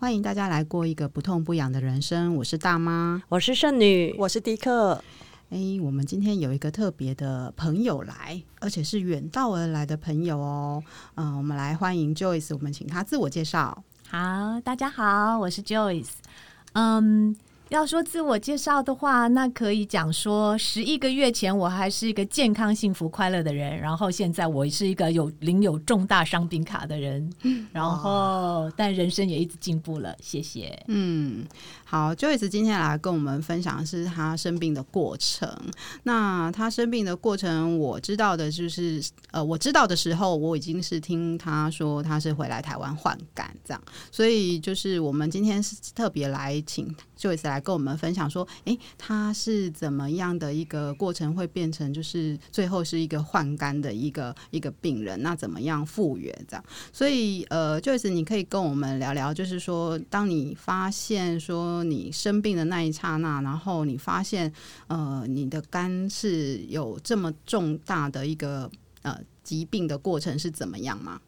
欢迎大家来过一个不痛不痒的人生。我是大妈，我是圣女，我是迪克。哎，我们今天有一个特别的朋友来，而且是远道而来的朋友哦。嗯，我们来欢迎 Joyce，我们请他自我介绍。好，大家好，我是 Joyce。嗯。要说自我介绍的话，那可以讲说，十一个月前我还是一个健康、幸福、快乐的人，然后现在我是一个有领有重大伤病卡的人，然后但人生也一直进步了，谢谢。嗯，好，Joyce 今天来跟我们分享的是他生病的过程。那他生病的过程，我知道的就是，呃，我知道的时候，我已经是听他说他是回来台湾换肝这样，所以就是我们今天是特别来请 Joyce 来。跟我们分享说，诶，他是怎么样的一个过程，会变成就是最后是一个换肝的一个一个病人，那怎么样复原这样？所以，呃，Joyce，你可以跟我们聊聊，就是说，当你发现说你生病的那一刹那，然后你发现，呃，你的肝是有这么重大的一个呃疾病的过程是怎么样吗？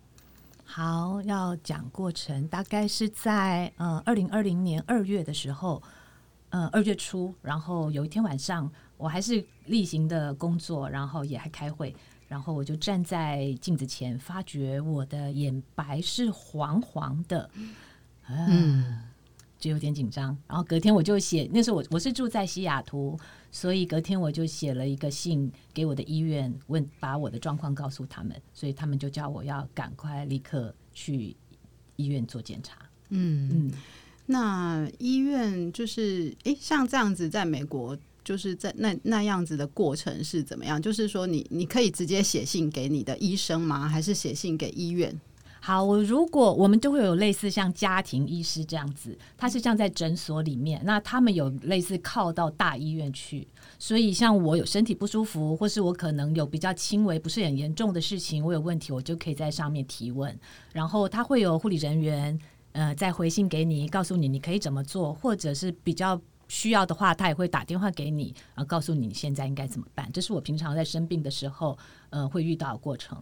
好，要讲过程，大概是在呃二零二零年二月的时候。嗯，二月初，然后有一天晚上，我还是例行的工作，然后也还开会，然后我就站在镜子前，发觉我的眼白是黄黄的，嗯，就有点紧张。然后隔天我就写，那时候我我是住在西雅图，所以隔天我就写了一个信给我的医院，问把我的状况告诉他们，所以他们就叫我要赶快立刻去医院做检查。嗯嗯。那医院就是，诶、像这样子，在美国就是在那那样子的过程是怎么样？就是说你，你你可以直接写信给你的医生吗？还是写信给医院？好，我如果我们就会有类似像家庭医师这样子，他是像在诊所里面，那他们有类似靠到大医院去，所以像我有身体不舒服，或是我可能有比较轻微、不是很严重的事情，我有问题，我就可以在上面提问，然后他会有护理人员。呃，再回信给你，告诉你你可以怎么做，或者是比较需要的话，他也会打电话给你，然后告诉你你现在应该怎么办。这是我平常在生病的时候，呃，会遇到的过程。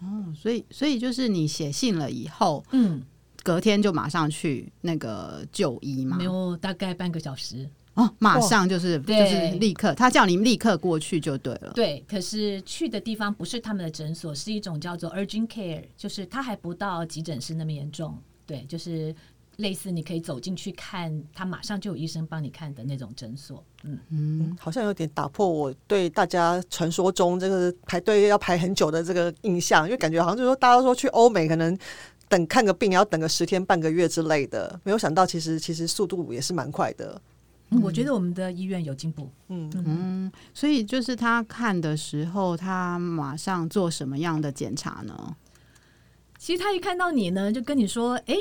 哦，所以，所以就是你写信了以后，嗯，隔天就马上去那个就医嘛？没有，大概半个小时。哦，马上就是，哦，就是立刻，他叫你立刻过去就对了。对，可是去的地方不是他们的诊所，是一种叫做 urgent care，就是他还不到急诊室那么严重。对，就是类似你可以走进去看，他马上就有医生帮你看的那种诊所。嗯嗯，好像有点打破我对大家传说中这个排队要排很久的这个印象，因为感觉好像就是说大家说去欧美可能等看个病要等个十天半个月之类的，没有想到其实其实速度也是蛮快的。嗯，我觉得我们的医院有进步。嗯嗯，所以就是他看的时候，他马上做什么样的检查呢？其实他一看到你呢，就跟你说：“哎，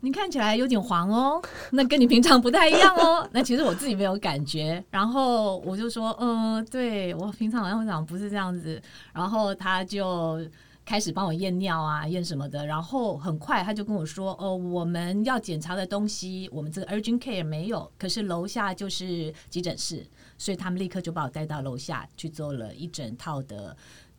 你看起来有点黄哦，那跟你平常不太一样哦。”那其实我自己没有感觉，然后我就说：“嗯，对，我平常好像不是这样子。”然后他就开始帮我验尿啊，验什么的。然后很快他就跟我说：“哦，我们要检查的东西，我们这个 urgent care 没有，可是楼下就是急诊室，所以他们立刻就把我带到楼下去做了一整套的。”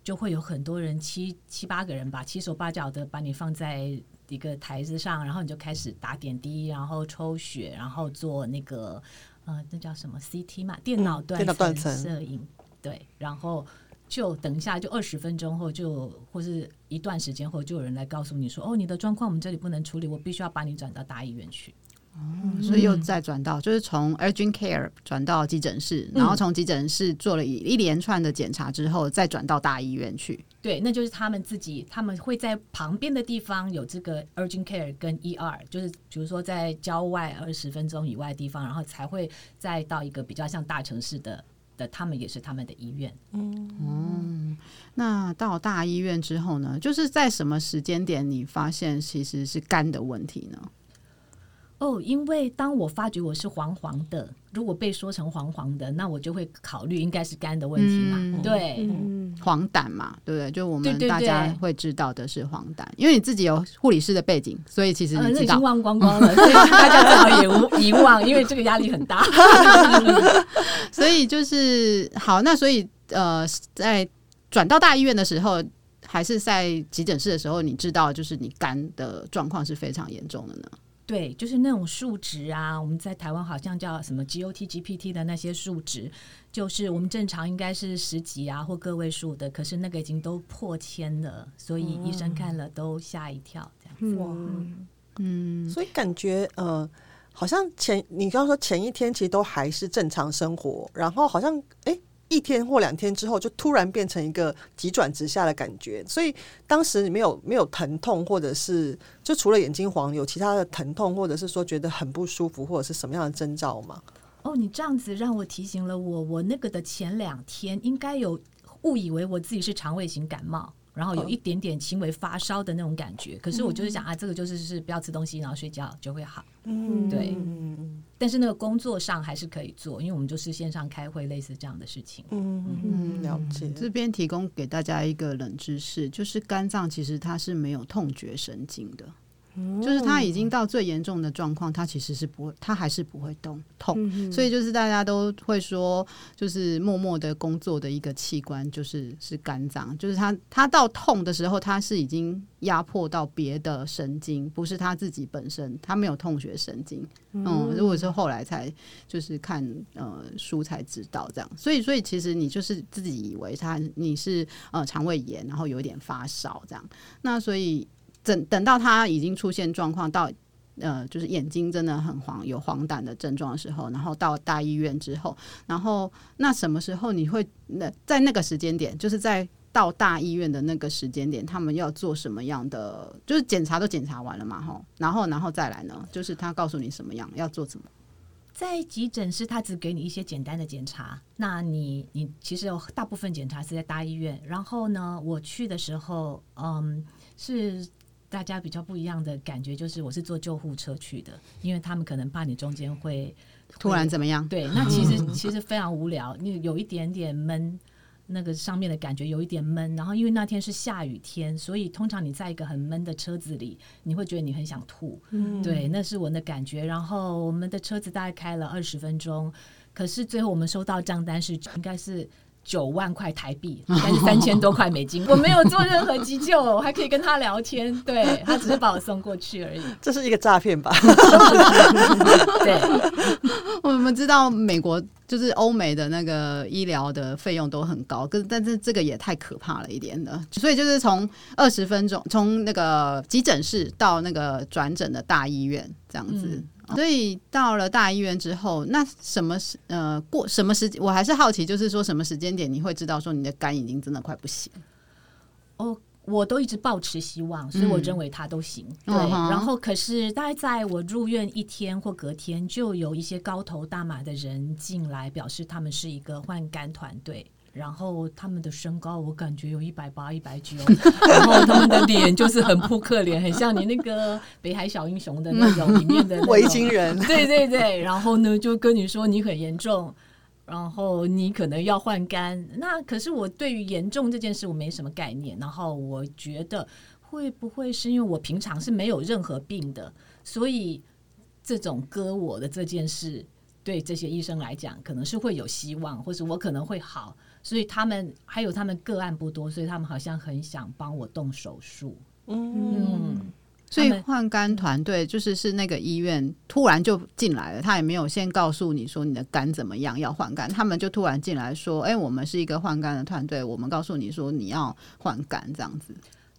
就会有很多人，七七八个人吧，七手八脚的把你放在一个台子上，然后你就开始打点滴，然后抽血，然后做那个呃，那叫什么 CT 嘛，电脑断层摄影，对，然后就等一下，就二十分钟后就或是一段时间后，就有人来告诉你说，哦，你的状况我们这里不能处理，我必须要把你转到大医院去。哦，所以又再转到，就是从 urgent care 转到急诊室，然后从急诊室做了一一连串的检查之后，再转到大医院去。对，那就是他们自己，他们会在旁边的地方有这个 urgent care 跟 ER，就是比如说在郊外二十分钟以外的地方，然后才会再到一个比较像大城市的的，他们也是他们的医院。嗯，嗯，那到大医院之后呢，就是在什么时间点你发现其实是肝的问题呢？哦，因为当我发觉我是黄黄的，如果被说成黄黄的，那我就会考虑应该是肝的问题嘛。嗯、对，嗯、黄疸嘛，对不对？就我们大家会知道的是黄疸，因为你自己有护理师的背景，所以其实你知道、呃、已经忘光光了，所以大家最好也无 遗忘，因为这个压力很大。所以就是好，那所以呃，在转到大医院的时候，还是在急诊室的时候，你知道就是你肝的状况是非常严重的呢？对，就是那种数值啊，我们在台湾好像叫什么 GOT、GPT 的那些数值，就是我们正常应该是十几啊或个位数的，可是那个已经都破千了，所以医生看了都吓一跳，这样子。嗯，嗯，所以感觉呃，好像前你刚刚说前一天其实都还是正常生活，然后好像哎。一天或两天之后，就突然变成一个急转直下的感觉。所以当时你没有没有疼痛，或者是就除了眼睛黄，有其他的疼痛，或者是说觉得很不舒服，或者是什么样的征兆吗？哦，你这样子让我提醒了我，我那个的前两天应该有误以为我自己是肠胃型感冒。然后有一点点轻微发烧的那种感觉，可是我就是想啊，这个就是是不要吃东西，然后睡觉就会好。嗯，对。但是那个工作上还是可以做，因为我们就是线上开会，类似这样的事情。嗯嗯，了解。这边提供给大家一个冷知识，就是肝脏其实它是没有痛觉神经的。就是他已经到最严重的状况，他其实是不会，他还是不会动痛，嗯、所以就是大家都会说，就是默默的工作的一个器官，就是是肝脏，就是他他到痛的时候，他是已经压迫到别的神经，不是他自己本身，他没有痛觉神经。嗯，嗯，如果是后来才就是看呃书才知道这样，所以所以其实你就是自己以为他你是呃肠胃炎，然后有一点发烧这样，那所以。等等到他已经出现状况，到呃，就是眼睛真的很黄，有黄疸的症状的时候，然后到大医院之后，然后那什么时候你会那在那个时间点，就是在到大医院的那个时间点，他们要做什么样的？就是检查都检查完了嘛，吼，然后然后再来呢，就是他告诉你什么样要做什么？在急诊室，他只给你一些简单的检查，那你你其实有大部分检查是在大医院。然后呢，我去的时候，嗯，是。大家比较不一样的感觉就是，我是坐救护车去的，因为他们可能怕你中间会突然怎么样。对，那其实 其实非常无聊，你有一点点闷，那个上面的感觉有一点闷。然后因为那天是下雨天，所以通常你在一个很闷的车子里，你会觉得你很想吐。嗯，对，那是我的感觉。然后我们的车子大概开了二十分钟，可是最后我们收到账单是应该是。九万块台币，应该是三千多块美金。我没有做任何急救，我还可以跟他聊天。对，他只是把我送过去而已。这是一个诈骗吧？对，我们知道美国就是欧美的那个医疗的费用都很高，可是但是这个也太可怕了一点的。所以就是从二十分钟，从那个急诊室到那个转诊的大医院这样子。嗯所以到了大医院之后，那什么时呃过什么时间？我还是好奇，就是说什么时间点你会知道说你的肝已经真的快不行？哦，我都一直抱持希望，所以我认为他都行。嗯、对，嗯、然后可是大概在我入院一天或隔天，就有一些高头大马的人进来，表示他们是一个换肝团队。然后他们的身高，我感觉有一百八、一百九，然后他们的脸就是很扑克脸，很像你那个北海小英雄的那种里面的 维京人。对对对，然后呢，就跟你说你很严重，然后你可能要换肝。那可是我对于严重这件事我没什么概念，然后我觉得会不会是因为我平常是没有任何病的，所以这种割我的这件事对这些医生来讲可能是会有希望，或是我可能会好。所以他们还有他们个案不多，所以他们好像很想帮我动手术。嗯，嗯，所以换肝团队就是是那个医院突然就进来了，他也没有先告诉你说你的肝怎么样要换肝，他们就突然进来说：“哎，我们是一个换肝的团队，我们告诉你说你要换肝这样子。”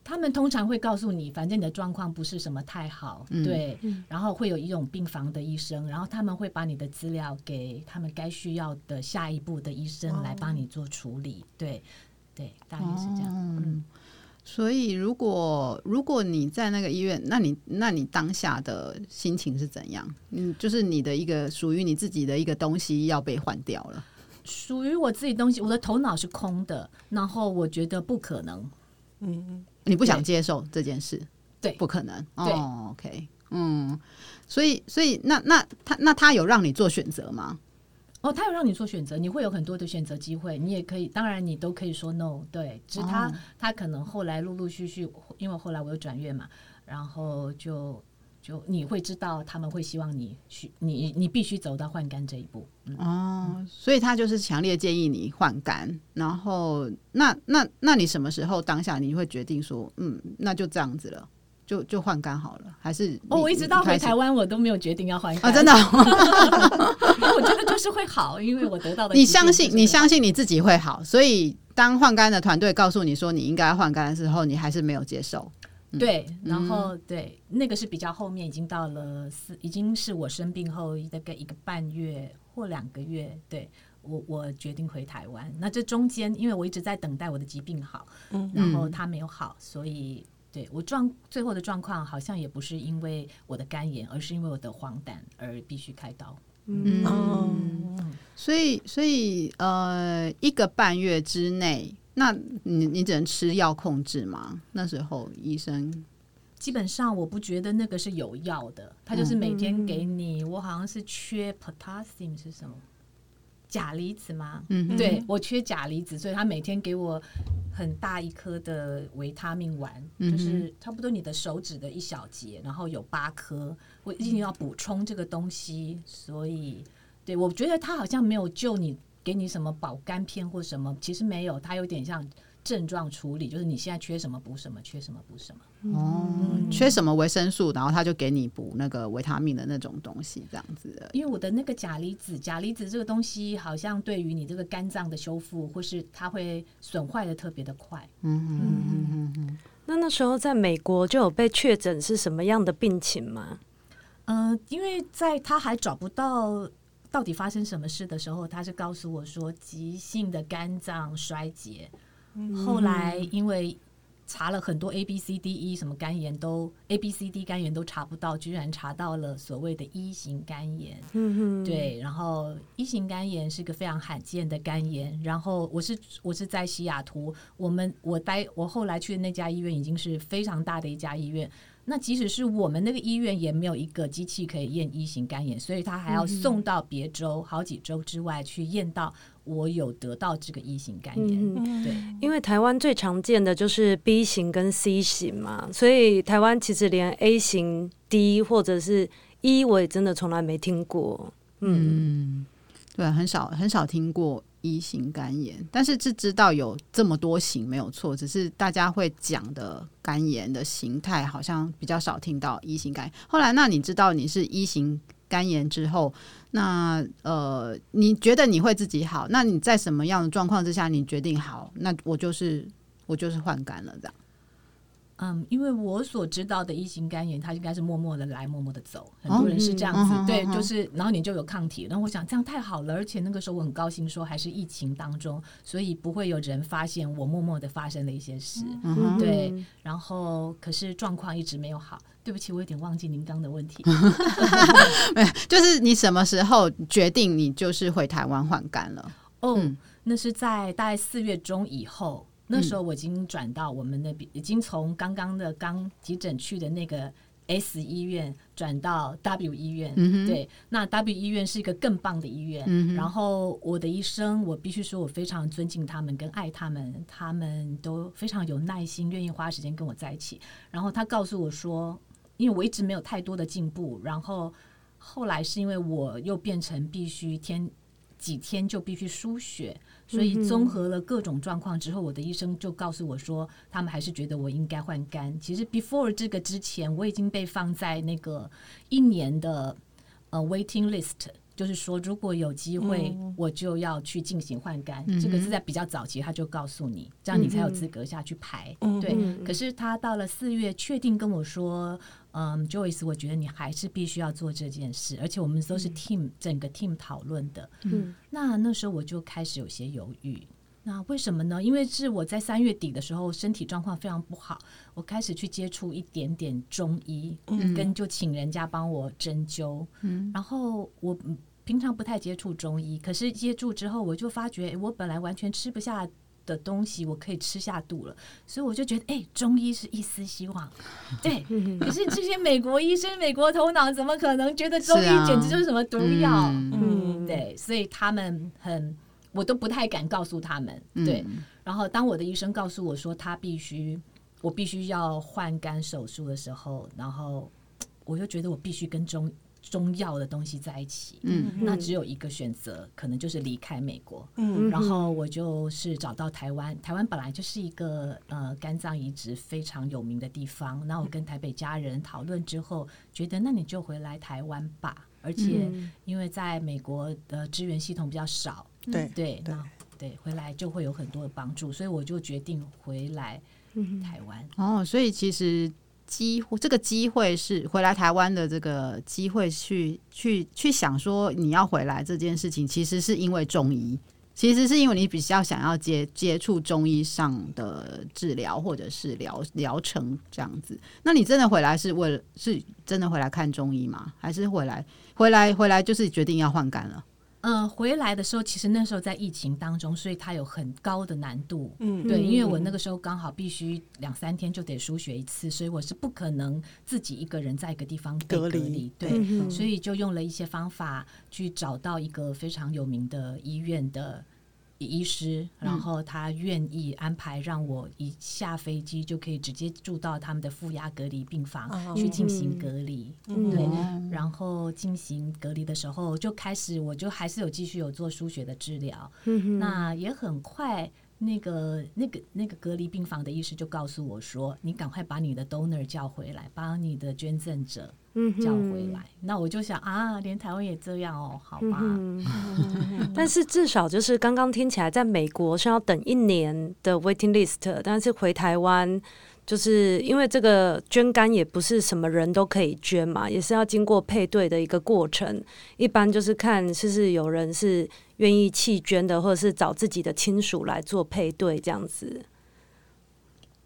他们通常会告诉你，反正你的状况不是什么太好，嗯、对，然后会有一种病房的医生，然后他们会把你的资料给他们该需要的下一步的医生来帮你做处理，哦、对，对，大概是这样。哦、嗯，所以如果如果你在那个医院，那你那你当下的心情是怎样？嗯，就是你的一个属于你自己的一个东西要被换掉了，属于我自己东西，我的头脑是空的，然后我觉得不可能，嗯。你不想接受这件事，对，不可能。对。哦，OK，嗯，所以，所以，那那他那他有让你做选择吗？哦，他有让你做选择，你会有很多的选择机会，你也可以，当然你都可以说 no，对，只是他、哦、他可能后来陆陆续续，因为后来我有转院嘛，然后就。就你会知道他们会希望你去，你你必须走到换肝这一步。嗯、哦，所以他就是强烈建议你换肝。然后，那那那你什么时候当下你会决定说，嗯，那就这样子了？就就换肝好了，还是哦？我一直到回台湾，我都没有决定要换肝啊！真的，我觉得就是会好，因为我得到的。你相信你相信你自己会好，所以当换肝的团队告诉你说你应该换肝的时候，你还是没有接受。嗯、对，然后对，那个是比较后面，已经到了四，已经是我生病后大概一个半月或两个月，对。我我决定回台湾，那这中间因为我一直在等待我的疾病好，嗯，然后他没有好，所以对我状最后的状况好像也不是因为我的肝炎，而是因为我的黄疸而必须开刀。嗯，嗯，所以所以呃一个半月之内，那你你只能吃药控制吗？那时候医生基本上我不觉得那个是有药的，他就是每天给你，我好像是缺 potassium 是什么？钾离子吗？嗯，对，我缺钾离子，所以他每天给我很大一颗的维他命丸，嗯，就是差不多你的手指的一小节，然后有八颗，我一定要补充这个东西。所以，对，我觉得他好像没有救你，给你什么保肝片或什么，其实没有，它有点像。症状处理就是你现在缺什么补什么，缺什么补什么。哦、嗯，缺什么维生素，然后他就给你补那个维他命的那种东西，这样子的。因为我的那个钾离子，钾离子这个东西好像对于你这个肝脏的修复，或是它会损坏的特别的快。嗯嗯嗯嗯嗯。那那时候在美国就有被确诊是什么样的病情吗？嗯、呃，因为在他还找不到到底发生什么事的时候，他是告诉我说急性的肝脏衰竭。后来因为查了很多 A B C D E 什么肝炎都 A B C D 肝炎都查不到，居然查到了所谓的 E 型肝炎。嗯对，然后 E 型肝炎是个非常罕见的肝炎。然后我是我是在西雅图，我们我待我后来去的那家医院已经是非常大的一家医院。那即使是我们那个医院也没有一个机器可以验一型肝炎，所以他还要送到别州好几州之外去验到。我有得到这个 E 型肝炎，嗯，对，因为台湾最常见的就是 B 型跟 C 型嘛，所以台湾其实连 A 型、D 或者是 E 我也真的从来没听过，嗯，嗯对，很少很少听过一型肝炎，但是是知道有这么多型没有错，只是大家会讲的肝炎的形态好像比较少听到一型肝炎。后来，那你知道你是一型肝炎之后？那呃，你觉得你会自己好？那你在什么样的状况之下，你决定好？那我就是我就是换肝了，这样。嗯，因为我所知道的 E 型肝炎，它应该是默默的来，默默的走。很多人是这样子，哦、对、嗯，就是然后你就有抗体。然后我想这样太好了，而且那个时候我很高兴，说还是疫情当中，所以不会有人发现我默默的发生了一些事。嗯、对，然后可是状况一直没有好。对不起，我有点忘记您刚的问题。就是你什么时候决定你就是回台湾换肝了？哦、嗯，那是在大概四月中以后。那时候我已经转到我们那边，已经从刚刚的刚急诊去的那个 S 医院转到 W 医院。嗯。对，那 W 医院是一个更棒的医院。嗯。然后我的医生，我必须说我非常尊敬他们，跟爱他们，他们都非常有耐心，愿意花时间跟我在一起。然后他告诉我说，因为我一直没有太多的进步，然后后来是因为我又变成必须天几天就必须输血。所以综合了各种状况之后，我的医生就告诉我说，他们还是觉得我应该换肝。其实 before 这个之前，我已经被放在那个一年的呃 waiting list。就是说，如果有机会，我就要去进行换肝。嗯。这个是在比较早期，他就告诉你，这样你才有资格下去排。嗯。对。可是他到了四月，确定跟我说：“嗯，Joyce，我觉得你还是必须要做这件事，而且我们都是 team，嗯，整个 team 讨论的。”嗯。那那时候我就开始有些犹豫。那为什么呢？因为是我在三月底的时候，身体状况非常不好，我开始去接触一点点中医，嗯，跟就请人家帮我针灸。嗯。然后我。平常不太接触中医，可是接触之后，我就发觉我本来完全吃不下的东西，我可以吃下肚了。所以我就觉得，哎、欸，中医是一丝希望。对，可是这些美国医生、美国头脑，怎么可能觉得中医简直就是什么毒药？啊、嗯，对，所以他们很，我都不太敢告诉他们。对，然后当我的医生告诉我说他必须，我必须要换肝手术的时候，然后我就觉得我必须跟中。中药的东西在一起，嗯，那只有一个选择，可能就是离开美国。嗯，然后我就是找到台湾，台湾本来就是一个呃肝脏移植非常有名的地方。那我跟台北家人讨论之后，觉得那你就回来台湾吧。而且因为在美国的支援系统比较少，对对那对，回来就会有很多的帮助，所以我就决定回来台湾。哦，所以其实。机会，这个机会是回来台湾的这个机会去，去去去想说你要回来这件事情，其实是因为中医，其实是因为你比较想要接接触中医上的治疗或者是疗疗程这样子。那你真的回来是为了是真的回来看中医吗？还是回来回来回来就是决定要换肝了？嗯、呃，回来的时候，其实那时候在疫情当中，所以它有很高的难度。嗯，对，因为我那个时候刚好必须两三天就得输血一次，所以我是不可能自己一个人在一个地方隔离。隔离对，嗯、所以就用了一些方法去找到一个非常有名的医院的。医师，然后他愿意安排让我一下飞机就可以直接住到他们的负压隔离病房去进行隔离。嗯、对，然后进行隔离的时候就开始，我就还是有继续有做输血的治疗。嗯、那也很快，那个那个那个隔离病房的医师就告诉我说：“你赶快把你的 donor 叫回来，把你的捐赠者。”叫回来，嗯、那我就想啊，连台湾也这样哦，好吧。嗯、但是至少就是刚刚听起来，在美国是要等一年的 waiting list，但是回台湾，就是因为这个捐肝也不是什么人都可以捐嘛，也是要经过配对的一个过程。一般就是看是不是有人是愿意弃捐的，或者是找自己的亲属来做配对这样子。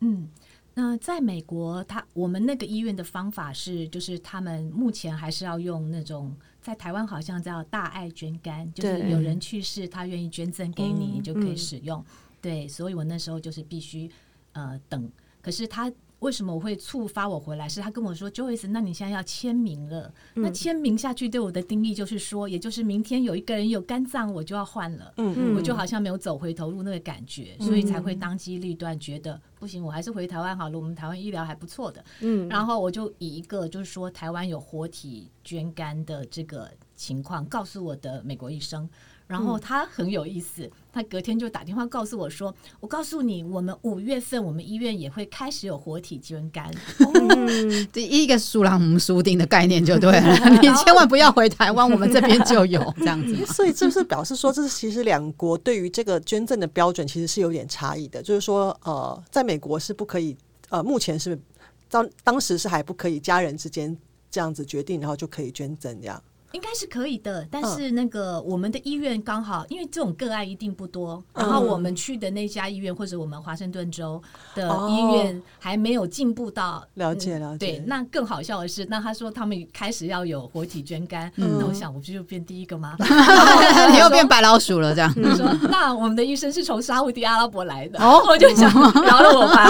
嗯。那在美国，他我们那个医院的方法是，就是他们目前还是要用那种，在台湾好像叫大爱捐肝，就是有人去世，他愿意捐赠给你，你就可以使用。对，所以我那时候就是必须呃等，可是他。为什么我会触发我回来？是他跟我说，Joyce，那你现在要签名了。嗯、那签名下去对我的定义就是说，也就是明天有一个人有肝脏，我就要换了。嗯嗯，我就好像没有走回头路那个感觉，嗯、所以才会当机立断，觉得不行，我还是回台湾好了。我们台湾医疗还不错的。嗯，然后我就以一个就是说台湾有活体捐肝的这个情况，告诉我的美国医生。然后他很有意思，他隔天就打电话告诉我说：“我告诉你，我们五月份我们医院也会开始有活体捐肝。”这一个输人不输定的概念就对了，你千万不要回台湾，我们这边就有这样子。所以这是表示说，这是其实两国对于这个捐赠的标准其实是有点差异的。就是说，呃，在美国是不可以，呃，目前是当当时是还不可以家人之间这样子决定，然后就可以捐赠这样。应该是可以的，但是那个我们的医院刚好，因为这种个案一定不多，然后我们去的那家医院或者我们华盛顿州的医院还没有进步到了解了解。对，那更好笑的是，那他说他们开始要有活体捐肝，那我想我不就变第一个吗？你又变白老鼠了，这样。他说那我们的医生是从沙乌地阿拉伯来的，哦，我就想饶了我吧。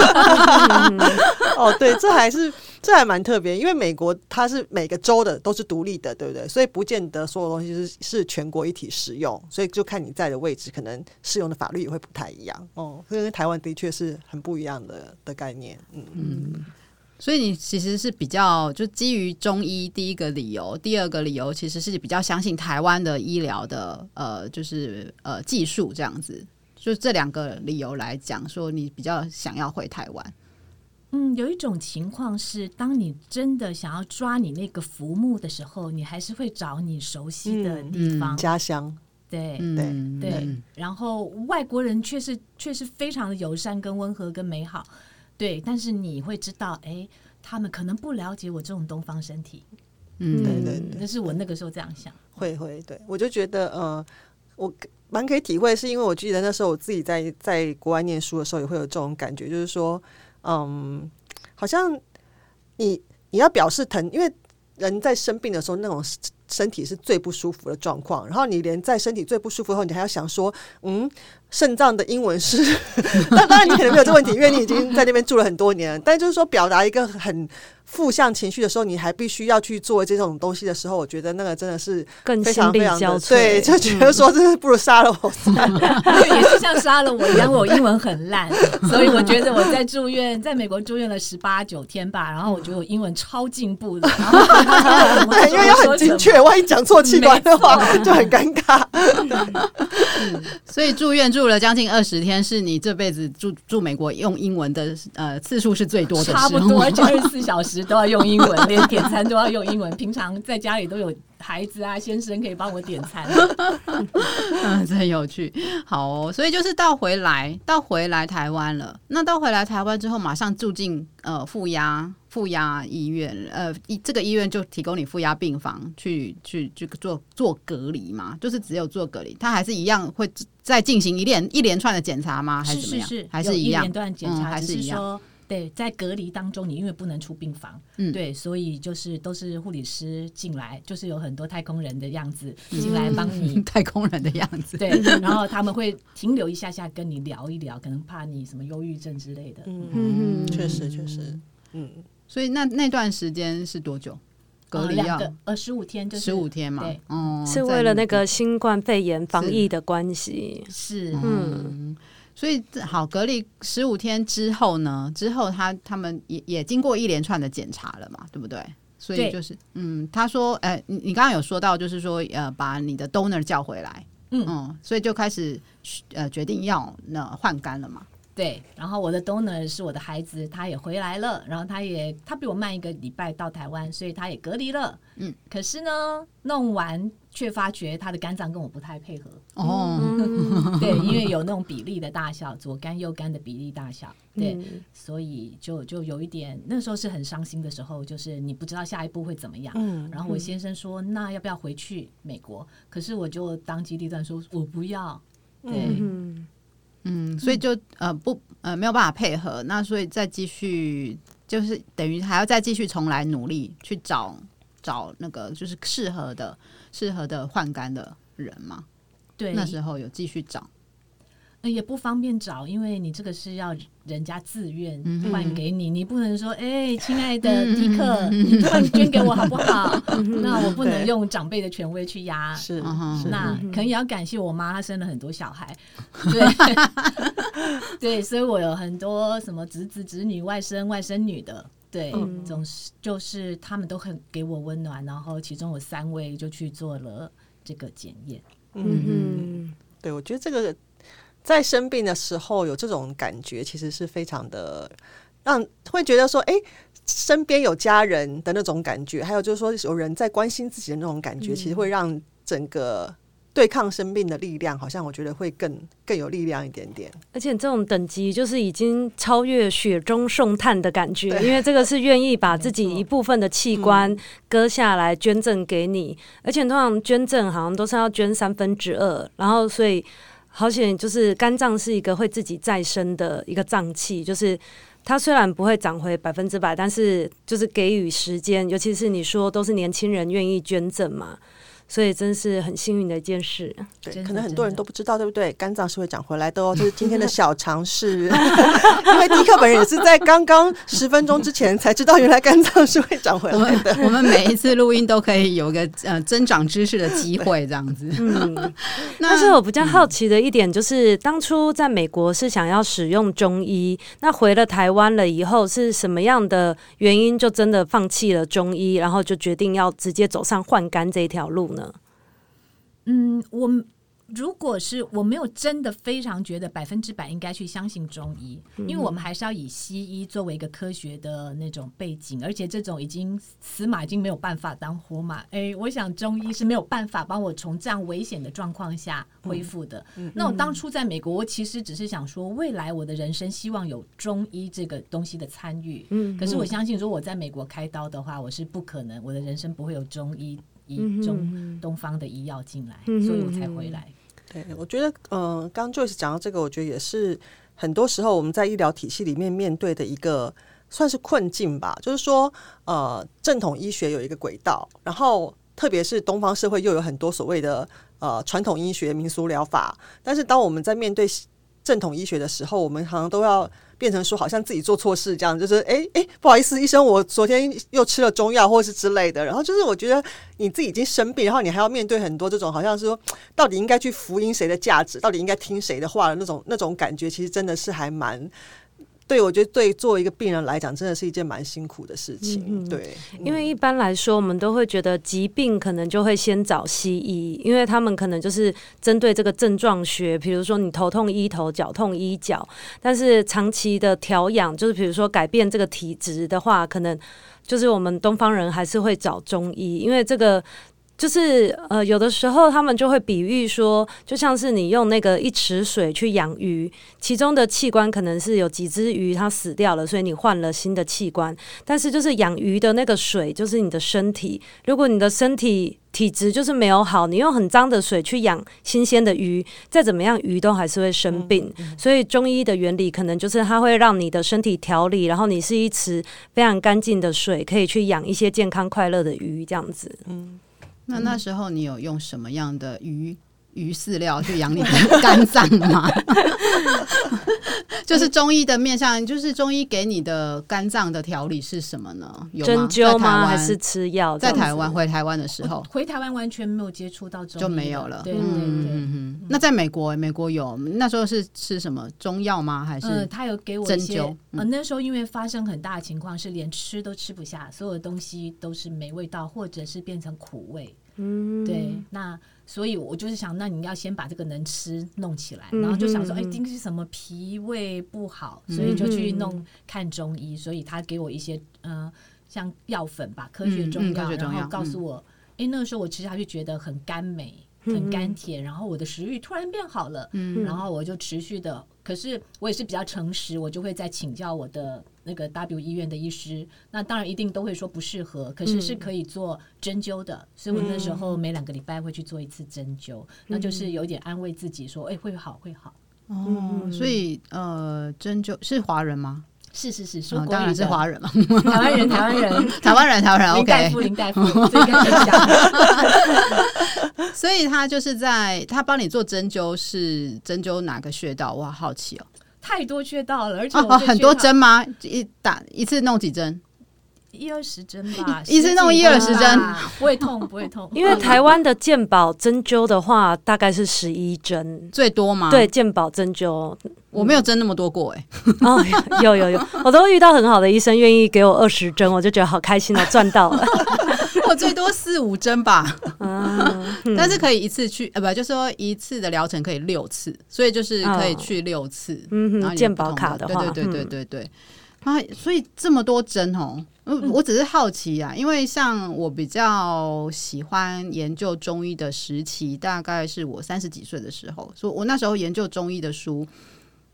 哦，对，这还是。这还蛮特别，因为美国它是每个州的都是独立的，对不对？所以不见得所有东西是是全国一体适用，所以就看你在的位置，可能适用的法律也会不太一样哦。所以跟台湾的确是很不一样的的概念，嗯嗯。所以你其实是比较就基于中医第一个理由，第二个理由其实是比较相信台湾的医疗的呃，就是呃技术这样子，就这两个理由来讲，说你比较想要回台湾。嗯，有一种情况是，当你真的想要抓你那个浮木的时候，你还是会找你熟悉的地方，嗯嗯、家乡。对、嗯、对对。然后外国人确实确实非常的友善、跟温和、跟美好。对，但是你会知道，哎，他们可能不了解我这种东方身体。嗯，对对对，那是我那个时候这样想。会会，对我就觉得，呃，我蛮可以体会，是因为我记得那时候我自己在在国外念书的时候，也会有这种感觉，就是说。嗯，好像你你要表示疼，因为人在生病的时候，那种身体是最不舒服的状况，然后你连在身体最不舒服后，你还要想说，嗯，肾脏的英文是，那当然你可能没有这个问题，因为你已经在那边住了很多年了，但就是说表达一个很。负向情绪的时候，你还必须要去做这种东西的时候，我觉得那个真的是非常非常的对，就觉得说真是不如杀了我 算了，也是像杀了我一样。我英文很烂，所以我觉得我在住院，在美国住院了 十八九天吧，然后我觉得我英文超进步的，因为要很精确，万一讲错器官的话就很尴尬。所以住院住了将近二十天，是你这辈子住住美国用英文的呃次数是最多的，差不多二十四小时。都要用英文，连点餐都要用英文。平常在家里都有孩子啊，先生可以帮我点餐。嗯，真有趣。好哦，所以就是到回来，到回来台湾了。那到回来台湾之后，马上住进呃负压负压医院，呃，这个医院就提供你负压病房去去去做做隔离嘛，就是只有做隔离，他还是一样会再进行一连一连串的检查吗？还是怎么样？是是是，还是一样？一连段检查，嗯，还是一样。对，在隔离当中，你因为不能出病房，嗯，对，所以就是都是护理师进来，就是有很多太空人的样子进来帮你，嗯，太空人的样子，对，然后他们会停留一下下跟你聊一聊，可能怕你什么忧郁症之类的，嗯嗯，确实确实，嗯，所以那那段时间是多久？隔离要呃十五天，就是十五天嘛，对，嗯，是为了那个新冠肺炎防疫的关系，是，是，嗯。所以好，隔离十五天之后呢？之后他他们也也经过一连串的检查了嘛，对不对？所以就是嗯，他说，哎、呃，你你刚刚有说到，就是说呃，把你的 donor 叫回来，嗯嗯，所以就开始呃决定要那换肝了嘛。对，然后我的 donor 是我的孩子，他也回来了，然后他也他比我慢一个礼拜到台湾，所以他也隔离了。嗯，可是呢，弄完却发觉他的肝脏跟我不太配合。哦，对，因为有那种比例的大小，左肝右肝的比例大小，对，嗯、所以就就有一点，那时候是很伤心的时候，就是你不知道下一步会怎么样。嗯，然后我先生说，那要不要回去美国？可是我就当机立断说，我不要。对。嗯嗯，所以就呃不呃没有办法配合，那所以再继续就是等于还要再继续重来努力去找找那个就是适合的适合的换肝的人嘛。对，那时候有继续找。也不方便找，因为你这个是要人家自愿换给你，嗯、你不能说，哎、欸，亲爱的迪克，嗯、你突然捐给我好不好？嗯、那我不能用长辈的权威去压。是，那可能也要感谢我妈，她生了很多小孩，对，对，所以我有很多什么侄子、侄女、外甥、外甥女的，对，嗯、总是就是他们都很给我温暖，然后其中有三位就去做了这个检验。嗯嗯，对，我觉得这个。在生病的时候有这种感觉，其实是非常的让会觉得说，哎，身边有家人的那种感觉，还有就是说有人在关心自己的那种感觉，嗯、其实会让整个对抗生病的力量，好像我觉得会更更有力量一点点。而且这种等级就是已经超越雪中送炭的感觉，因为这个是愿意把自己一部分的器官割下来捐赠给你，嗯、而且通常捐赠好像都是要捐三分之二，然后所以。好险，就是肝脏是一个会自己再生的一个脏器，就是它虽然不会长回百分之百，但是就是给予时间，尤其是你说都是年轻人愿意捐赠嘛。所以真是很幸运的一件事。对，可能很多人都不知道，对不对？肝脏是会长回来的哦，这是今天的小常识。因为迪克本人也是在刚刚十分钟之前才知道，原来肝脏是会长回来的。我们每一次录音都可以有个呃增长知识的机会，这样子。嗯，那但是我比较好奇的一点就是，当初在美国是想要使用中医，那回了台湾了以后，是什么样的原因就真的放弃了中医，然后就决定要直接走上换肝这一条路呢？嗯，我如果是我没有真的非常觉得百分之百应该去相信中医，嗯、因为我们还是要以西医作为一个科学的那种背景，而且这种已经死马已经没有办法当活马。哎，我想中医是没有办法帮我从这样危险的状况下恢复的。嗯、那我当初在美国，我其实只是想说，未来我的人生希望有中医这个东西的参与。嗯，可是我相信，如果我在美国开刀的话，我是不可能，我的人生不会有中医。以中东方的医药进来，所以我才回来。对，我觉得，嗯、呃，刚刚 Joyce 讲到这个，我觉得也是很多时候我们在医疗体系里面面对的一个算是困境吧。就是说，呃，正统医学有一个轨道，然后特别是东方社会又有很多所谓的呃传统医学、民俗疗法，但是当我们在面对正统医学的时候，我们好像都要变成说，好像自己做错事这样，就是哎哎，不好意思，医生，我昨天又吃了中药或是之类的。然后就是我觉得你自己已经生病，然后你还要面对很多这种，好像是说到底应该去福音谁的价值，到底应该听谁的话的那种那种感觉，其实真的是还蛮。对，我觉得对作为一个病人来讲，真的是一件蛮辛苦的事情。嗯、对，因为一般来说，我们都会觉得疾病可能就会先找西医，因为他们可能就是针对这个症状学，比如说你头痛医头，脚痛医脚。但是长期的调养，就是比如说改变这个体质的话，可能就是我们东方人还是会找中医，因为这个。就是呃，有的时候他们就会比喻说，就像是你用那个一池水去养鱼，其中的器官可能是有几只鱼它死掉了，所以你换了新的器官。但是就是养鱼的那个水，就是你的身体。如果你的身体体质就是没有好，你用很脏的水去养新鲜的鱼，再怎么样鱼都还是会生病。所以中医的原理可能就是它会让你的身体调理，然后你是一池非常干净的水，可以去养一些健康快乐的鱼，这样子。嗯。那那时候你有用什么样的鱼鱼饲料去养你的肝脏吗？就是中医的面向，就是中医给你的肝脏的调理是什么呢？有针灸吗？还是吃药？在台湾回台湾的时候，回台湾完全没有接触到中医，就没有了。对对对，嗯嗯。那在美国，美国有那时候是吃什么中药吗？还是？他有给我针灸。呃，那时候因为发生很大的情况，是连吃都吃不下，所有的东西都是没味道，或者是变成苦味。嗯，对，那所以我就是想，那你要先把这个能吃弄起来，然后就想说，哎，一定是什么脾胃不好，所以就去弄看中医，所以他给我一些呃，像药粉吧，科学中药，然后告诉我，哎，那个时候我其实还是觉得很甘美，很甘甜，然后我的食欲突然变好了，嗯，然后我就持续的，可是我也是比较诚实，我就会再请教我的。那个 W 医院的医师，那当然一定都会说不适合，可是是可以做针灸的，嗯、所以我那时候每两个礼拜会去做一次针灸，嗯、那就是有点安慰自己说，哎、欸，会好会好。哦，嗯、所以呃，针灸是华人吗？是是是，说、哦、当然是华人嘛，台湾人，台湾人，台湾人，台湾人。林大夫，林大夫，所以他就是在他帮你做针灸，是针灸哪个穴道？我好好奇哦。太多穴道了，而且哦，很多针吗？一打一次弄几针？一二十 针吧，一次弄一二十针，不会痛，不会痛。因为台湾的健保针灸的话，大概是十一针最多吗？对，健保针灸我没有针那么多过哎。哦，有有有，我都遇到很好的医生，愿意给我二十针，我就觉得好开心哦，赚到了。我最多四五针吧，但是可以一次去，呃，不，就是说一次的疗程可以六次，所以就是可以去六次。嗯哼，健保卡的话，对对对对对。啊，所以这么多针哦，我只是好奇啊，因为像我比较喜欢研究中医的时期，大概是我三十几岁的时候，所以我那时候研究中医的书，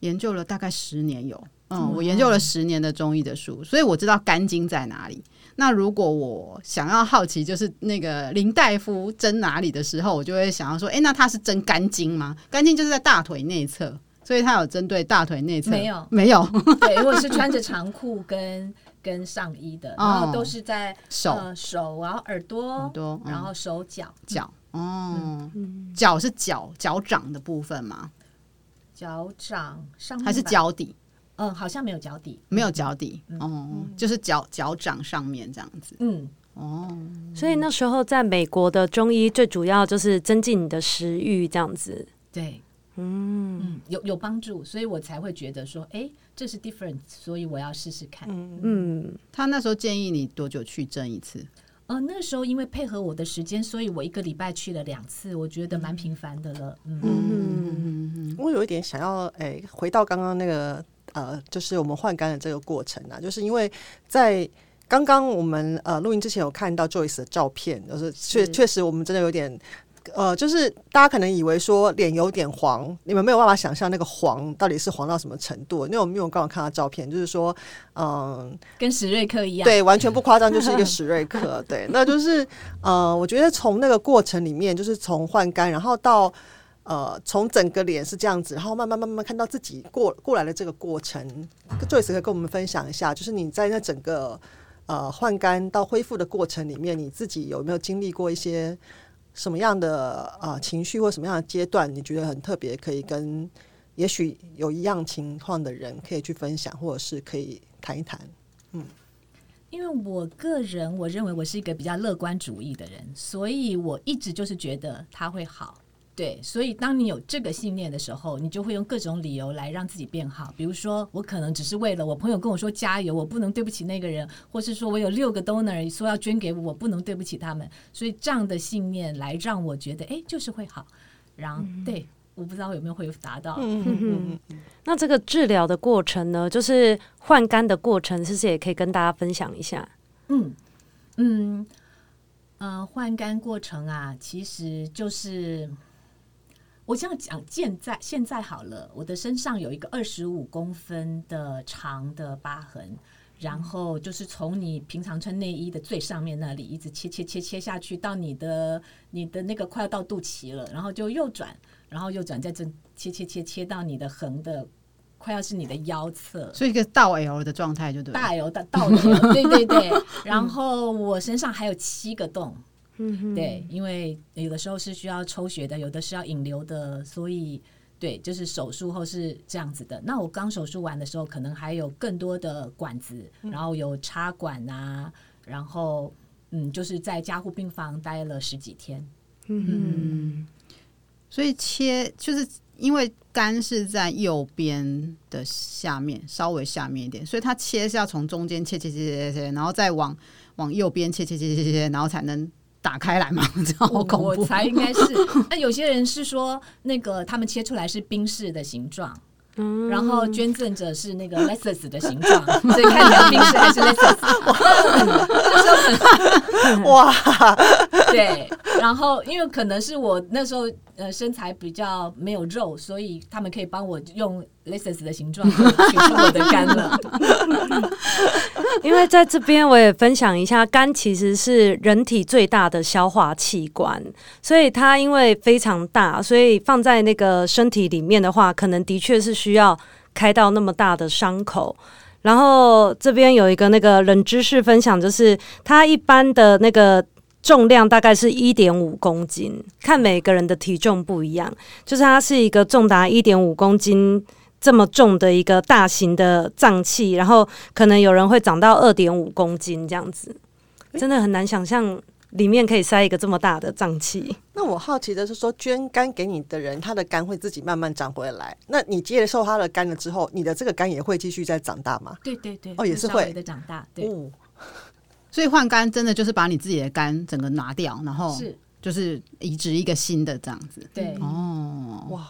研究了大概十年有，嗯，我研究了十年的中医的书，所以我知道肝经在哪里。那如果我想要好奇，就是那个林大夫针哪里的时候，我就会想要说，哎、欸，那他是针肝经吗？肝经就是在大腿内侧，所以他有针对大腿内侧？没有，没有。对，如果是穿着长裤跟跟上衣的，然后都是在手、呃、手，然后耳朵，耳朵，然后手脚。脚。哦，脚是脚脚掌的部分吗？脚掌上还是脚底？嗯，好像没有脚底，没有脚底，哦、就是脚脚掌上面这样子。嗯，哦，所以那时候在美国的中医最主要就是增进你的食欲，这样子。对，嗯，嗯有有帮助，所以我才会觉得说，哎、欸，这是 different，所以我要试试看。嗯嗯，他那时候建议你多久去针一次？呃，那时候因为配合我的时间，所以我一个礼拜去了两次，我觉得蛮频繁的了。嗯嗯嗯嗯嗯，我有一点想要，哎、欸，回到刚刚那个。呃，就是我们换肝的这个过程啊，就是因为在刚刚我们呃录音之前有看到 Joyce 的照片，就是确确实我们真的有点呃，就是大家可能以为说脸有点黄，你们没有办法想象那个黄到底是黄到什么程度。因为我们有刚好看到照片，就是说嗯、呃，跟史瑞克一样，对，完全不夸张，就是一个 史瑞克。对，那就是呃，我觉得从那个过程里面，就是从换肝，然后到。呃，从整个脸是这样子，然后慢慢慢慢看到自己过过来的这个过程，Joyce 可以跟我们分享一下，就是你在那整个呃换肝到恢复的过程里面，你自己有没有经历过一些什么样的啊、情绪或什么样的阶段？你觉得很特别，可以跟也许有一样情况的人可以去分享，或者是可以谈一谈。嗯，因为我个人我认为我是一个比较乐观主义的人，所以我一直就是觉得他会好。对，所以当你有这个信念的时候，你就会用各种理由来让自己变好。比如说，我可能只是为了我朋友跟我说加油，我不能对不起那个人，或是说我有六个 donor 说要捐给我，我不能对不起他们。所以这样的信念来让我觉得，哎，就是会好。然后，嗯、对，我不知道有没有会达到。嗯嗯嗯。那这个治疗的过程呢，就是换肝的过程，是不是也可以跟大家分享一下？嗯嗯呃，换肝过程啊，其实就是。我这样讲，现在现在好了，我的身上有一个二十五公分的长的疤痕，然后就是从你平常穿内衣的最上面那里一直切切切切下去，到你的你的那个快要到肚脐了，然后就右转，然后右转在这切切切切到你的横的快要是你的腰侧，所以一个倒 L 的状态就对，大 L 的倒 L，对对对，然后我身上还有七个洞。嗯，对，因为有的时候是需要抽血的，有的是要引流的，所以对，就是手术后是这样子的。那我刚手术完的时候，可能还有更多的管子，然后有插管啊，然后嗯，就是在加护病房待了十几天。嗯，嗯，所以切就是因为肝是在右边的下面，稍微下面一点，所以它切是要从中间切切切切切，然后再往往右边切切切切切，然后才能。打开来嘛，这样好恐怖。我猜应该是。那有些人是说，那个他们切出来是冰室的形状，嗯，然后捐赠者是那个 Lexus 的形状，所以看你的冰氏还是 Lexus。哇，对。然后因为可能是我那时候呃身材比较没有肉，所以他们可以帮我用 Lexus 的形状 取出我的肝了。因为在这边我也分享一下，肝其实是人体最大的消化器官，所以它因为非常大，所以放在那个身体里面的话，可能的确是需要开到那么大的伤口。然后这边有一个那个冷知识分享，就是它一般的那个重量大概是一点五公斤，看每个人的体重不一样，就是它是一个重达一点五公斤。这么重的一个大型的脏器，然后可能有人会长到二点五公斤这样子，真的很难想象里面可以塞一个这么大的脏器。那我好奇的是说，捐肝给你的人，他的肝会自己慢慢长回来。那你接受他的肝了之后，你的这个肝也会继续再长大吗？对对对，哦，也是会的长大。对，哦、所以换肝真的就是把你自己的肝整个拿掉，然后是就是移植一个新的这样子。对，哦，哇。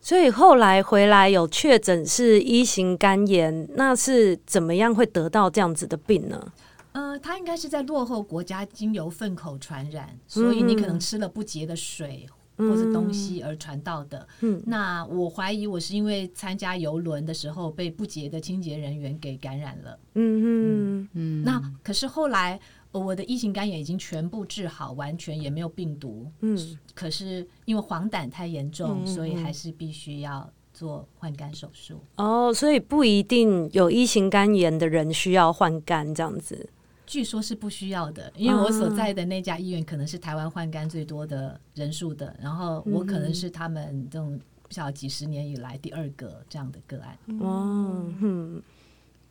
所以后来回来有确诊是一型肝炎，那是怎么样会得到这样子的病呢？呃，他应该是在落后国家经由粪口传染，所以你可能吃了不洁的水或者东西而传到的。嗯，那我怀疑我是因为参加游轮的时候被不洁的清洁人员给感染了。嗯嗯嗯。那可是后来。我的一型肝炎已经全部治好，完全也没有病毒。嗯，可是因为黄疸太严重，嗯，所以还是必须要做换肝手术。哦，所以不一定有一型肝炎的人需要换肝这样子。据说是不需要的，因为我所在的那家医院可能是台湾换肝最多的人数的，然后我可能是他们这种不晓得几十年以来第二个这样的个案。哦，嗯，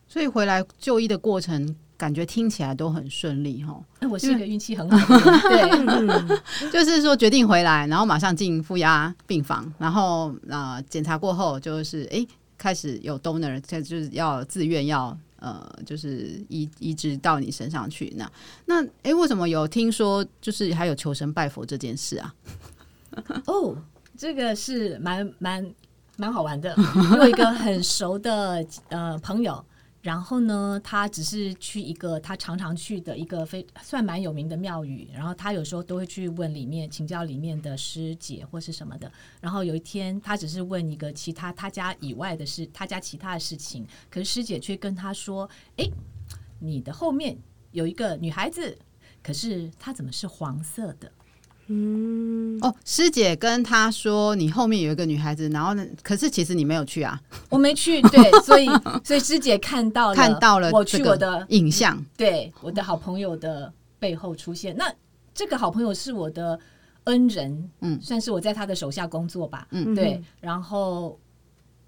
所以回来就医的过程。感觉听起来都很顺利哈，那我是一个运气很好的，对，就是说决定回来，然后马上进负压病房，然后呃检查过后就是哎、欸、开始有 donor，就是要自愿要呃就是移移植到你身上去。那那哎、为什么有听说就是还有求神拜佛这件事啊？哦，这个是蛮蛮蛮好玩的，我有一个很熟的呃朋友。然后呢，他只是去一个他常常去的一个非算蛮有名的庙宇，然后他有时候都会去问里面请教里面的师姐或是什么的。然后有一天，他只是问一个其他他家以外的事，他家其他的事情，可是师姐却跟他说：“哎，你的后面有一个女孩子，可是她怎么是黄色的？”嗯，哦，师姐跟他说你后面有一个女孩子，然后呢，可是其实你没有去啊，我没去，对，所以所以师姐看到了看到了我去我的影像，对，我的好朋友的背后出现，那这个好朋友是我的恩人，嗯，算是我在他的手下工作吧，嗯，对，然后。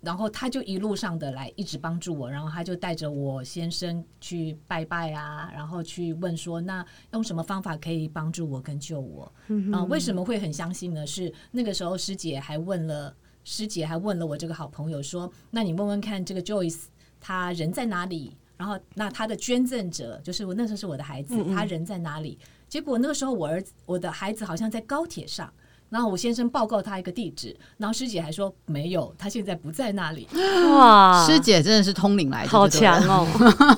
然后他就一路上的来一直帮助我，然后他就带着我先生去拜拜啊，然后去问说，那用什么方法可以帮助我跟救我？嗯，为什么会很相信呢？是那个时候师姐还问了师姐还问了我这个好朋友说，那你问问看这个 Joyce 他人在哪里？然后那他的捐赠者就是我那时候是我的孩子，他人在哪里？结果那个时候我儿子我的孩子好像在高铁上。然后我先生报告他一个地址，然后师姐还说没有，他现在不在那里。哇，师姐真的是通灵来的，好强哦！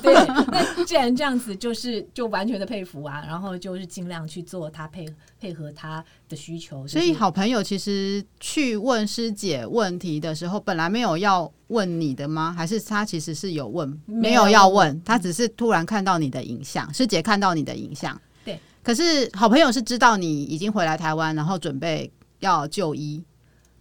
对，那既然这样子，就是就完全的佩服啊，然后就是尽量去做他配配合他的需求。所以好朋友其实去问师姐问题的时候，本来没有要问你的吗？还是他其实是有问，没有要问，他只是突然看到你的影像，师姐看到你的影像。可是好朋友是知道你已经回来台湾，然后准备要就医，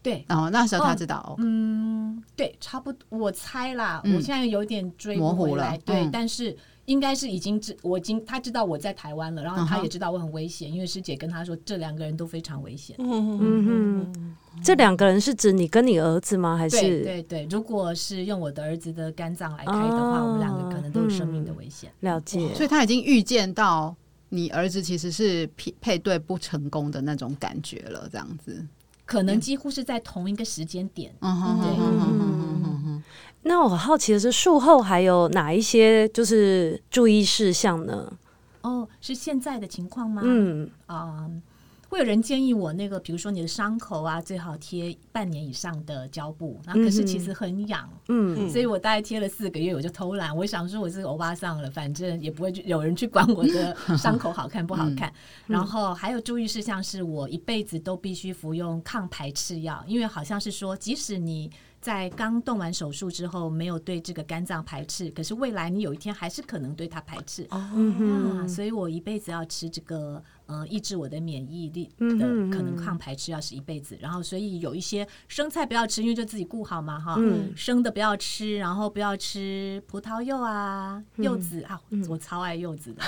对，然后那时候他知道，哦、嗯，对，差不多，我猜啦，嗯、我现在有点追模糊了，对，嗯、但是应该是已经知，我已经他知道我在台湾了，然后他也知道我很危险，嗯、因为师姐跟他说这两个人都非常危险，嗯嗯，这两个人是指你跟你儿子吗？还是？对对对，如果是用我的儿子的肝脏来开的话，哦、我们两个可能都有生命的危险，嗯、了解，所以他已经预见到。你儿子其实是配配对不成功的那种感觉了，这样子，可能几乎是在同一个时间点。嗯哼，对，嗯，那我好奇的是，术后还有哪一些就是注意事项呢？哦，是现在的情况吗？嗯啊。Um, 会有人建议我那个，比如说你的伤口啊，最好贴半年以上的胶布。那可是其实很痒，嗯，所以我大概贴了四个月，我就偷懒。我想说我是欧巴桑了，反正也不会有人去管我的 伤口好看不好看。然后还有注意事项是，我一辈子都必须服用抗排斥药，因为好像是说，即使你在刚动完手术之后没有对这个肝脏排斥，可是未来你有一天还是可能对它排斥。哦，所以我一辈子要吃这个。呃，抑制我的免疫力的可能抗排斥药是一辈子，然后所以有一些生菜不要吃，因为就自己顾好嘛哈。生的不要吃，然后不要吃葡萄柚啊、柚子啊，我超爱柚子的。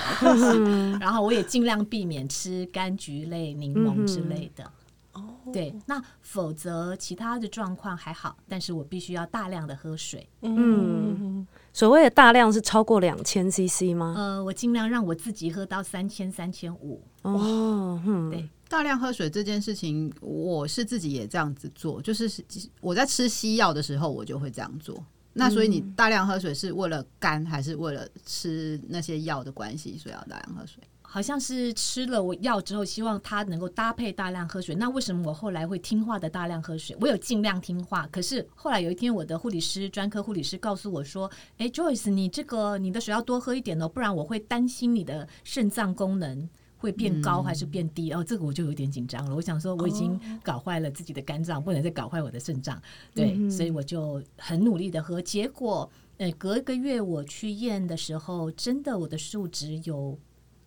然后我也尽量避免吃柑橘类、柠檬之类的。哦，对，那否则其他的状况还好，但是我必须要大量的喝水。嗯。所谓的大量是超过两千 CC 吗？呃，我尽量让我自己喝到三千、三千五。哦，嗯、对，大量喝水这件事情，我是自己也这样子做，就是我在吃西药的时候，我就会这样做。那所以你大量喝水是为了肝，还是为了吃那些药的关系，所以要大量喝水？好像是吃了我药之后，希望它能够搭配大量喝水。那为什么我后来会听话的大量喝水？我有尽量听话，可是后来有一天，我的护理师专科护理师告诉我说：“哎，Joyce，你这个你的水要多喝一点哦，不然我会担心你的肾脏功能会变高还是变低。嗯”哦，这个我就有点紧张了。我想说，我已经搞坏了自己的肝脏，不能再搞坏我的肾脏。对，嗯、所以我就很努力的喝。结果，呃，隔一个月我去验的时候，真的我的数值有。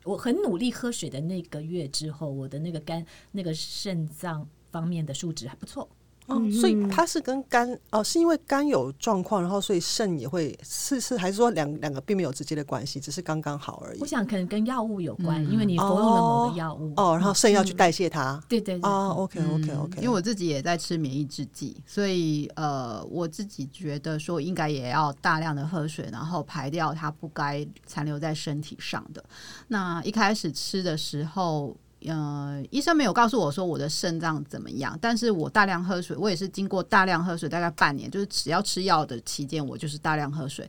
我很努力喝水的那个月之后，我的那个肝、那个肾脏方面的数值还不错。哦，所以它是跟肝哦，是因为肝有状况，然后所以肾也会是是，还是说两两个并没有直接的关系，只是刚刚好而已。我想可能跟药物有关，因为你服用了某个药物哦，然后肾要去代谢它。对对对。哦，OK OK OK。因为我自己也在吃免疫制剂，所以呃，我自己觉得说应该也要大量的喝水，然后排掉它不该残留在身体上的。那一开始吃的时候。呃，医生没有告诉我说我的肾脏怎么样，但是我大量喝水，我也是经过大量喝水，大概半年，就是只要吃药的期间，我就是大量喝水。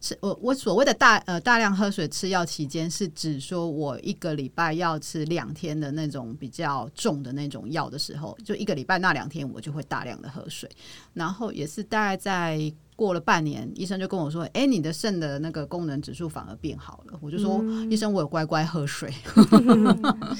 吃我我所谓的大呃大量喝水吃药期间，是指说我一个礼拜要吃两天的那种比较重的那种药的时候，就一个礼拜那两天我就会大量的喝水，然后也是大概在。过了半年，医生就跟我说：“哎、欸，你的肾的那个功能指数反而变好了。”我就说：“嗯、医生，我有乖乖喝水。”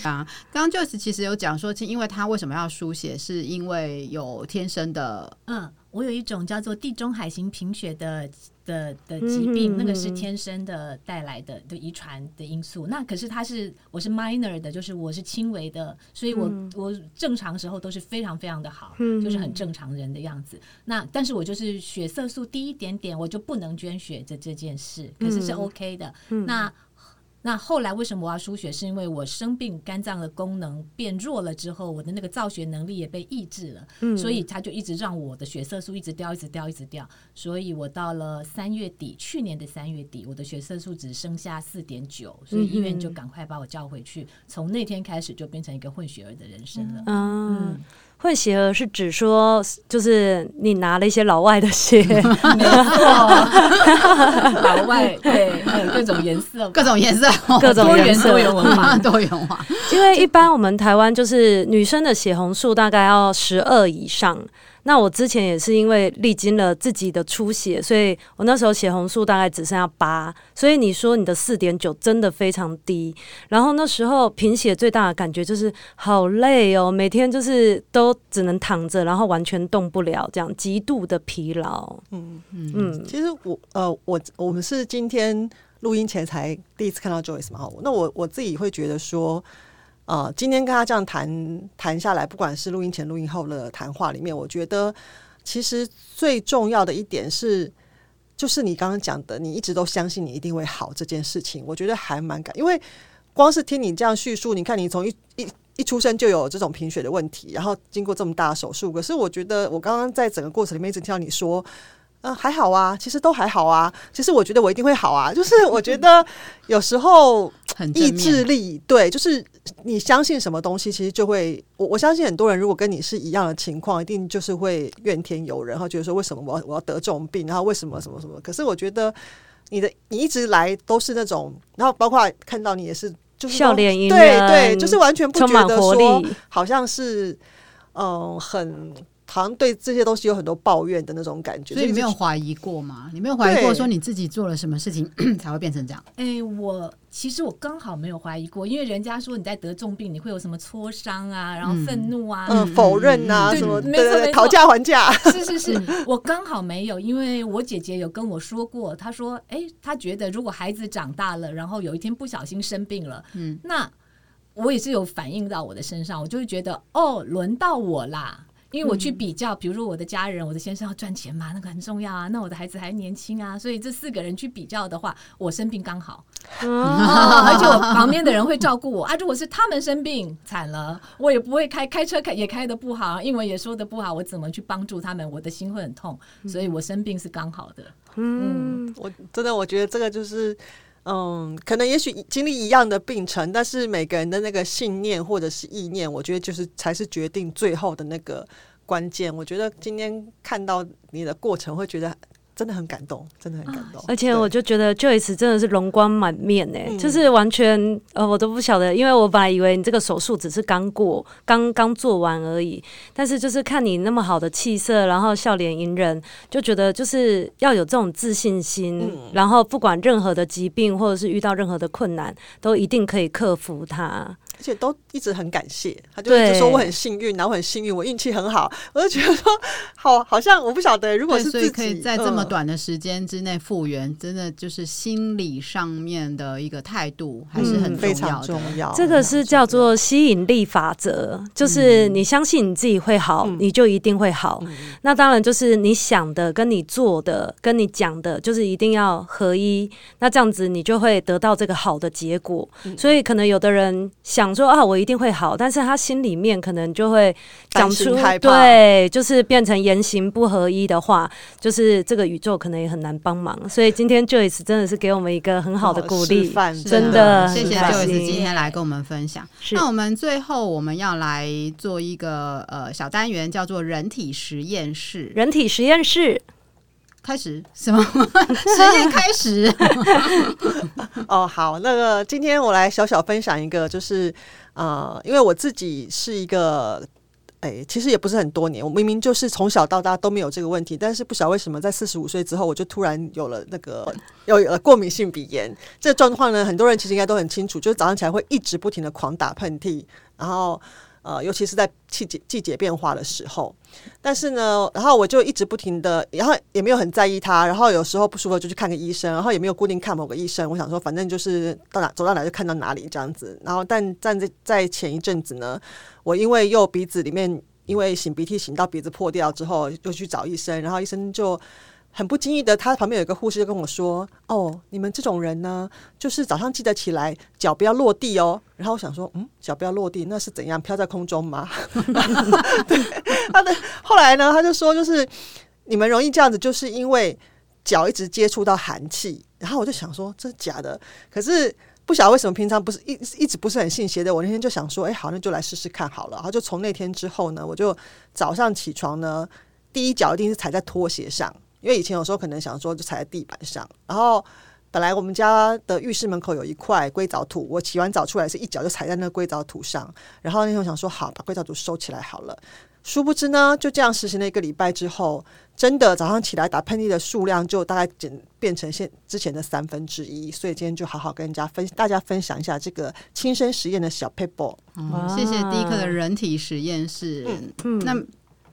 啊，刚刚 Joyce 其实有讲说，因为他为什么要输血，是因为有天生的，嗯。我有一种叫做地中海型贫血的的的疾病，嗯、那个是天生的带来的的遗传的因素。那可是他是我是 minor 的，就是我是轻微的，所以我、嗯、我正常时候都是非常非常的好，嗯、就是很正常人的样子。那但是我就是血色素低一点点，我就不能捐血这这件事，可是是 OK 的。嗯、那那后来为什么我要输血？是因为我生病，肝脏的功能变弱了之后，我的那个造血能力也被抑制了，嗯、所以他就一直让我的血色素一直掉，一直掉，一直掉。所以我到了三月底，去年的三月底，我的血色素只剩下四点九，所以医院就赶快把我叫回去。从、嗯、那天开始，就变成一个混血儿的人生了。嗯。嗯混血儿是指说，就是你拿了一些老外的血，没错，老外对，还有各种颜色，各种颜色，各种颜色，多元文化，多元化。因为一般我们台湾就是女生的血红素大概要十二以上。那我之前也是因为历经了自己的出血，所以我那时候血红素大概只剩下八，所以你说你的四点九真的非常低。然后那时候贫血最大的感觉就是好累哦，每天就是都只能躺着，然后完全动不了，这样极度的疲劳。嗯嗯嗯。其实我呃我我们是今天录音前才第一次看到 Joyce 嘛，那我我自己会觉得说。啊、今天跟他这样谈谈下来，不管是录音前、录音后的谈话里面，我觉得其实最重要的一点是，就是你刚刚讲的，你一直都相信你一定会好这件事情，我觉得还蛮感，因为光是听你这样叙述，你看你从一一一出生就有这种贫血的问题，然后经过这么大的手术，可是我觉得我刚刚在整个过程里面一直听到你说。嗯、呃，还好啊，其实都还好啊。其实我觉得我一定会好啊。就是我觉得有时候意志力，对，就是你相信什么东西，其实就会。我我相信很多人如果跟你是一样的情况，一定就是会怨天尤人，然后觉得说为什么我要我要得这种病，然后为什么什么什么。可是我觉得你的你一直来都是那种，然后包括看到你也是，就是笑脸迎人，对对，就是完全不觉得说好像是嗯、呃、很。好像对这些东西有很多抱怨的那种感觉，所以你没有怀疑过吗？你没有怀疑过说你自己做了什么事情 才会变成这样？哎、欸，我其实我刚好没有怀疑过，因为人家说你在得重病，你会有什么挫伤啊，然后愤怒啊，嗯，否认啊，什么没错，讨价还价。是 是是，我刚好没有，因为我姐姐有跟我说过，她说，哎、欸，她觉得如果孩子长大了，然后有一天不小心生病了，嗯，那我也是有反映到我的身上，我就会觉得，哦，轮到我啦。因为我去比较，比如说我的家人，我的先生要赚钱嘛，那个很重要啊。那我的孩子还年轻啊，所以这四个人去比较的话，我生病刚好，而且我旁边的人会照顾我啊。如果是他们生病惨了，我也不会开开车开也开的不好，英文也说的不好，我怎么去帮助他们？我的心会很痛，所以我生病是刚好的。嗯，我真的我觉得这个就是。嗯，可能也许经历一样的病程，但是每个人的那个信念或者是意念，我觉得就是才是决定最后的那个关键。我觉得今天看到你的过程，会觉得。真的很感动，真的很感动。而且我就觉得 Joyce 真的是容光满面哎，对就是完全呃，我都不晓得，因为我本来以为你这个手术只是刚过，刚刚做完而已。但是就是看你那么好的气色，然后笑脸迎人，就觉得就是要有这种自信心，嗯、然后不管任何的疾病或者是遇到任何的困难，都一定可以克服它。而且都一直很感谢，他就一直说我很幸运，然后我很幸运，我运气很好。我就觉得说，好，好像我不晓得，如果是自己可以在这么短的时间之内复原，嗯、真的就是心理上面的一个态度还是很重要的、嗯、非常重要。这个是叫做吸引力法则，就是你相信你自己会好，嗯、你就一定会好。嗯、那当然就是你想的跟你做的跟你讲的，就是一定要合一。那这样子你就会得到这个好的结果。嗯、所以可能有的人想。讲说啊，我一定会好，但是他心里面可能就会讲出对，就是变成言行不合一的话，就是这个宇宙可能也很难帮忙。所以今天 Joyce 真的是给我们一个很好的鼓励，真的谢谢 Joyce 今天来跟我们分享。那我们最后我们要来做一个呃小单元，叫做人体实验室。人体实验室。开始什么实验开始？哦，好，那个今天我来小小分享一个，就是呃，因为我自己是一个，哎、其实也不是很多年，我明明就是从小到大都没有这个问题，但是不晓得为什么在四十五岁之后，我就突然有了那个有了过敏性鼻炎。这状况呢，很多人其实应该都很清楚，就是早上起来会一直不停的狂打喷嚏，然后。呃，尤其是在季节季节变化的时候。但是呢，然后我就一直不停的，然后也没有很在意它。然后有时候不舒服就去看个医生，然后也没有固定看某个医生。我想说，反正就是到哪走到哪就看到哪里这样子。然后但站在在前一阵子呢，我因为又鼻子里面因为擤鼻涕擤到鼻子破掉之后，又去找医生，然后医生就。很不经意的，他旁边有一个护士就跟我说：“哦，你们这种人呢，就是早上记得起来，脚不要落地哦。”然后我想说：“嗯，脚不要落地，那是怎样飘在空中吗？” 对，他的后来呢，他就说：“就是你们容易这样子，就是因为脚一直接触到寒气。”然后我就想说：“这是假的。”可是不晓得为什么平常不是一一直不是很信邪的。我那天就想说：“哎，好，那就来试试看好了。”然后就从那天之后呢，我就早上起床呢，第一脚一定是踩在拖鞋上。因为以前有时候可能想说就踩在地板上，然后本来我们家的浴室门口有一块硅藻土，我洗完澡出来是一脚就踩在那个硅藻土上，然后那天我想说好，把硅藻土收起来好了，殊不知呢，就这样实行了一个礼拜之后，真的早上起来打喷嚏的数量就大概减变成现之前的三分之一，所以今天就好好跟人家分大家分享一下这个亲身实验的小 paper。嗯，谢谢第一课的人体实验室。嗯，那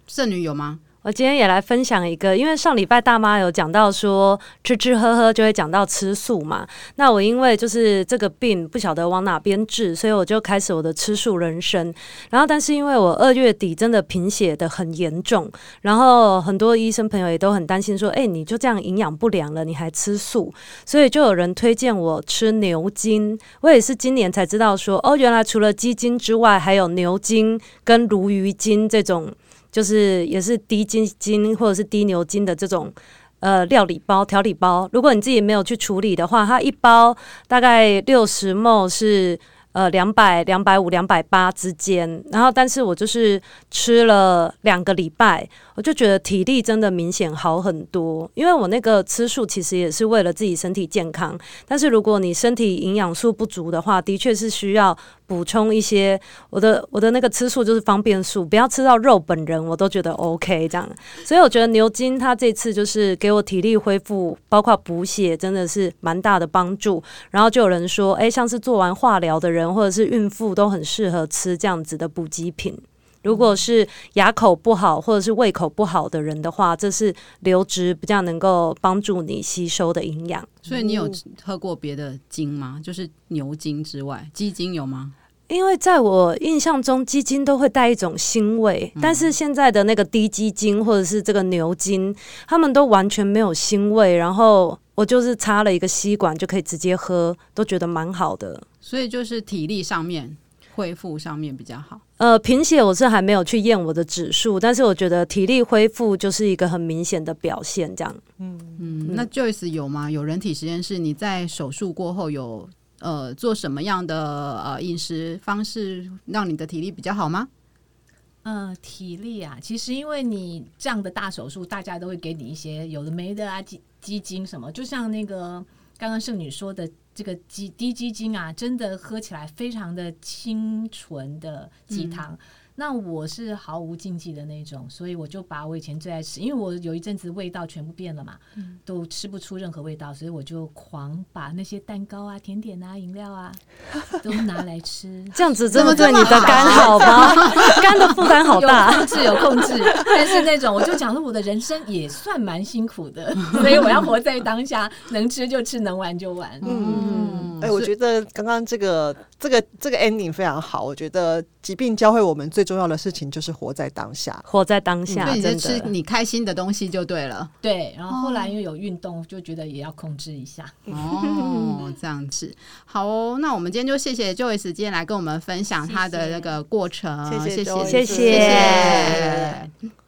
剩女有吗？我今天也来分享一个，因为上礼拜大妈有讲到说吃吃喝喝就会讲到吃素嘛。那我因为就是这个病不晓得往哪边治，所以我就开始我的吃素人生。然后，但是因为我二月底真的贫血得很严重，然后很多医生朋友也都很担心说：“哎，你就这样营养不良了，你还吃素？”所以就有人推荐我吃牛筋。我也是今年才知道说，哦，原来除了鸡筋之外，还有牛筋跟鲈鱼筋这种。就是也是低筋筋或者是低牛筋的这种呃料理包调理包，如果你自己没有去处理的话，它一包大概六十 ml 是呃两百两百五两百八之间，然后但是我就是吃了两个礼拜。我就觉得体力真的明显好很多，因为我那个吃素其实也是为了自己身体健康。但是如果你身体营养素不足的话，的确是需要补充一些。我的我的那个吃素就是方便素，不要吃到肉本人，我都觉得 OK 这样。所以我觉得牛筋它这次就是给我体力恢复，包括补血，真的是蛮大的帮助。然后就有人说，哎，像是做完化疗的人或者是孕妇都很适合吃这样子的补给品。如果是牙口不好或者是胃口不好的人的话，这是流质比较能够帮助你吸收的营养。所以你有喝过别的精吗？就是牛筋之外，鸡精有吗？因为在我印象中，鸡精都会带一种腥味，嗯、但是现在的那个低鸡精或者是这个牛筋，他们都完全没有腥味。然后我就是插了一个吸管就可以直接喝，都觉得蛮好的。所以就是体力上面。恢复上面比较好。呃，贫血我是还没有去验我的指数，但是我觉得体力恢复就是一个很明显的表现。这样，嗯嗯。那 Joyce 有吗？有人体实验室？你在手术过后有呃做什么样的呃饮食方式让你的体力比较好吗？呃，体力啊，其实因为你这样的大手术，大家都会给你一些有的没的啊，基基金什么，就像那个刚刚圣女说的。这个鸡低鸡精啊，真的喝起来非常的清纯的鸡汤。那我是毫无禁忌的那种，所以我就把我以前最爱吃，因为我有一阵子味道全部变了嘛，嗯、都吃不出任何味道，所以我就狂把那些蛋糕啊、甜点啊、饮料啊 都拿来吃。这样子这么对你的肝好吗？肝的负担好大，有控制有控制。但是那种我就讲了，我的人生也算蛮辛苦的，所以我要活在当下，能吃就吃，能玩就玩。嗯，哎、欸，我觉得刚刚这个这个这个 ending 非常好，我觉得疾病教会我们最。最重要的事情就是活在当下，活在当下，所以你就吃你开心的东西就对了。对，然后后来因为有运动，就觉得也要控制一下。哦，这样子好哦。那我们今天就谢谢 Joyce 今天来跟我们分享他的那个过程，谢谢，谢谢，谢谢。